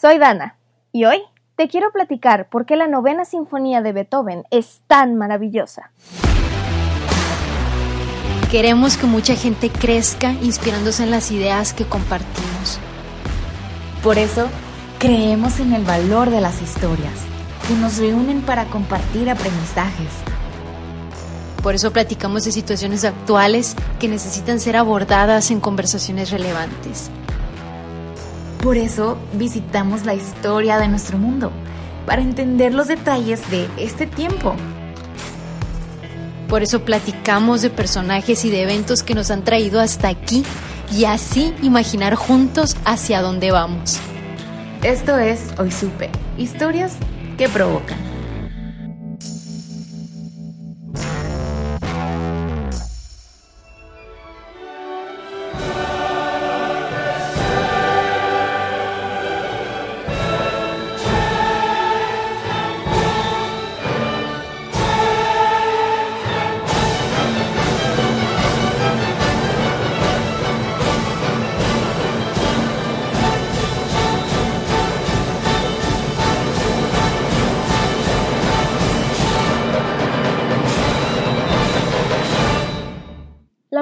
soy Dana y hoy te quiero platicar por qué la novena sinfonía de Beethoven es tan maravillosa. Queremos que mucha gente crezca inspirándose en las ideas que compartimos. Por eso, creemos en el valor de las historias, que nos reúnen para compartir aprendizajes. Por eso platicamos de situaciones actuales que necesitan ser abordadas en conversaciones relevantes. Por eso visitamos la historia de nuestro mundo, para entender los detalles de este tiempo. Por eso platicamos de personajes y de eventos que nos han traído hasta aquí y así imaginar juntos hacia dónde vamos. Esto es Hoy Supe, historias que provocan.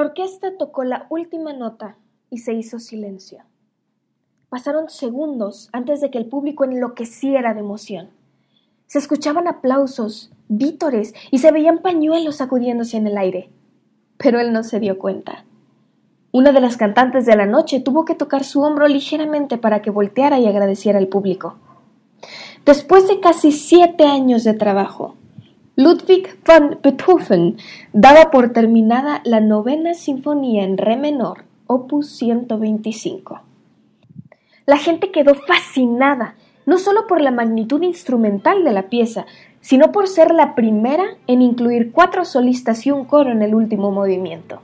Orquesta tocó la última nota y se hizo silencio. Pasaron segundos antes de que el público enloqueciera de emoción. Se escuchaban aplausos, vítores y se veían pañuelos sacudiéndose en el aire. Pero él no se dio cuenta. Una de las cantantes de la noche tuvo que tocar su hombro ligeramente para que volteara y agradeciera al público. Después de casi siete años de trabajo, Ludwig van Beethoven daba por terminada la novena sinfonía en re menor, opus 125. La gente quedó fascinada, no solo por la magnitud instrumental de la pieza, sino por ser la primera en incluir cuatro solistas y un coro en el último movimiento.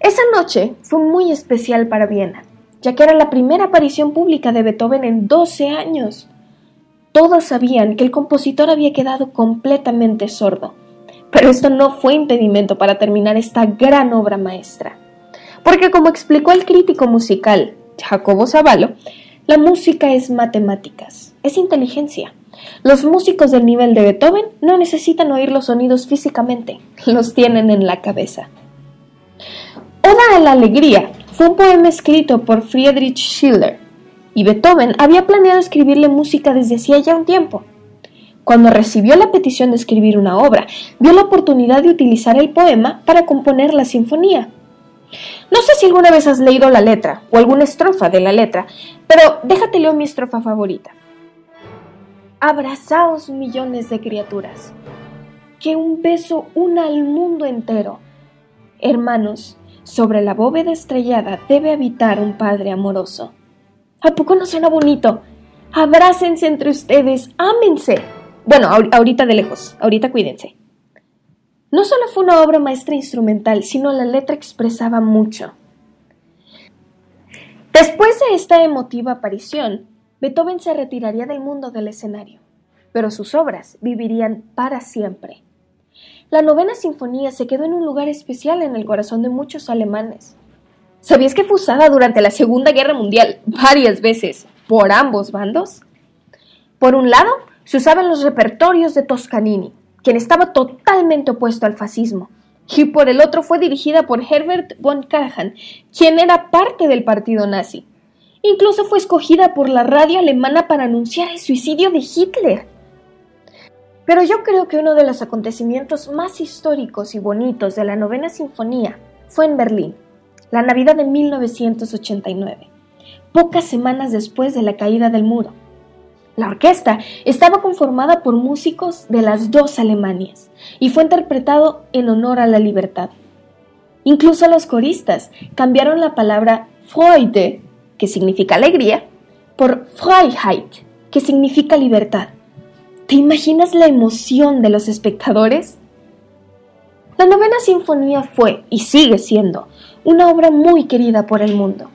Esa noche fue muy especial para Viena, ya que era la primera aparición pública de Beethoven en 12 años. Todos sabían que el compositor había quedado completamente sordo, pero esto no fue impedimento para terminar esta gran obra maestra. Porque como explicó el crítico musical Jacobo Zavallo, la música es matemáticas, es inteligencia. Los músicos del nivel de Beethoven no necesitan oír los sonidos físicamente, los tienen en la cabeza. Oda a la alegría fue un poema escrito por Friedrich Schiller y Beethoven había planeado escribirle música desde hacía ya un tiempo. Cuando recibió la petición de escribir una obra, vio la oportunidad de utilizar el poema para componer la sinfonía. No sé si alguna vez has leído la letra o alguna estrofa de la letra, pero déjate leo mi estrofa favorita. Abrazaos millones de criaturas, que un beso una al mundo entero. Hermanos, sobre la bóveda estrellada debe habitar un Padre amoroso. ¿A poco no suena bonito? Abrácense entre ustedes, ámense. Bueno, ahorita de lejos, ahorita cuídense. No solo fue una obra maestra instrumental, sino la letra expresaba mucho. Después de esta emotiva aparición, Beethoven se retiraría del mundo del escenario, pero sus obras vivirían para siempre. La novena sinfonía se quedó en un lugar especial en el corazón de muchos alemanes. ¿Sabías que fue usada durante la Segunda Guerra Mundial varias veces por ambos bandos? Por un lado, se usaba en los repertorios de Toscanini, quien estaba totalmente opuesto al fascismo, y por el otro fue dirigida por Herbert von Karajan, quien era parte del partido nazi. Incluso fue escogida por la radio alemana para anunciar el suicidio de Hitler. Pero yo creo que uno de los acontecimientos más históricos y bonitos de la novena sinfonía fue en Berlín, la Navidad de 1989, pocas semanas después de la caída del muro. La orquesta estaba conformada por músicos de las dos Alemanias y fue interpretado en honor a la libertad. Incluso los coristas cambiaron la palabra Freude, que significa alegría, por Freiheit, que significa libertad. ¿Te imaginas la emoción de los espectadores? La novena sinfonía fue, y sigue siendo, una obra muy querida por el mundo.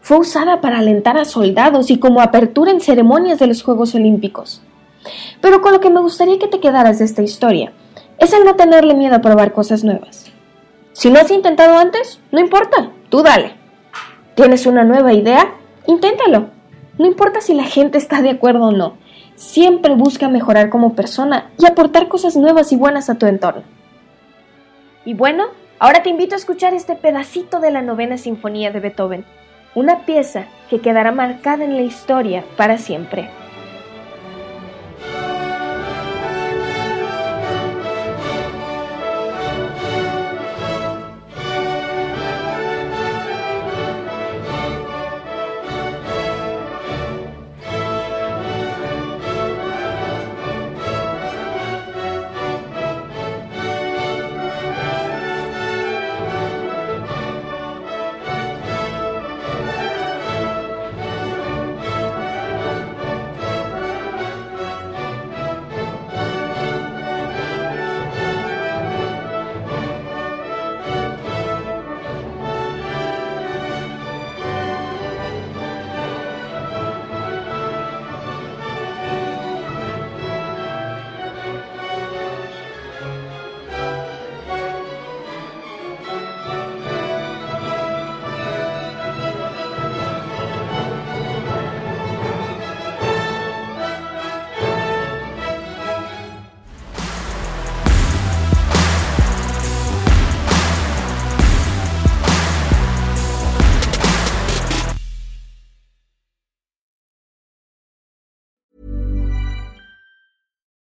Fue usada para alentar a soldados y como apertura en ceremonias de los Juegos Olímpicos. Pero con lo que me gustaría que te quedaras de esta historia es el no tenerle miedo a probar cosas nuevas. Si no has intentado antes, no importa, tú dale. ¿Tienes una nueva idea? Inténtalo. No importa si la gente está de acuerdo o no. Siempre busca mejorar como persona y aportar cosas nuevas y buenas a tu entorno. Y bueno, ahora te invito a escuchar este pedacito de la novena sinfonía de Beethoven, una pieza que quedará marcada en la historia para siempre.